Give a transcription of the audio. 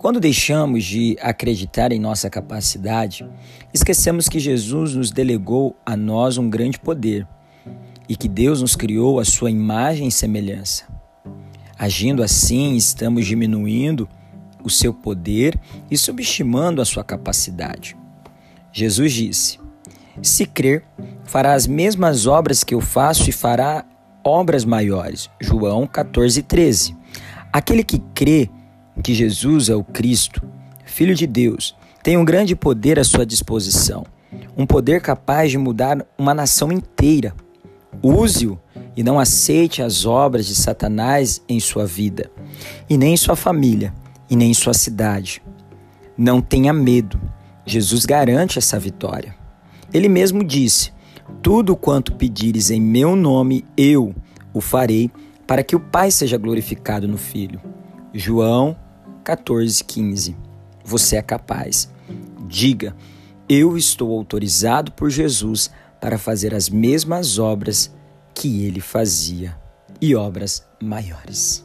Quando deixamos de acreditar em nossa capacidade, esquecemos que Jesus nos delegou a nós um grande poder e que Deus nos criou a sua imagem e semelhança. Agindo assim, estamos diminuindo o seu poder e subestimando a sua capacidade. Jesus disse: Se crer, fará as mesmas obras que eu faço e fará obras maiores. João 14, 13. Aquele que crê que Jesus é o Cristo, Filho de Deus, tem um grande poder à sua disposição, um poder capaz de mudar uma nação inteira. Use-o e não aceite as obras de Satanás em sua vida, e nem em sua família, e nem em sua cidade. Não tenha medo, Jesus garante essa vitória. Ele mesmo disse: Tudo quanto pedires em meu nome, eu o farei, para que o Pai seja glorificado no Filho. João 14, 15. Você é capaz. Diga: Eu estou autorizado por Jesus para fazer as mesmas obras que ele fazia e obras maiores.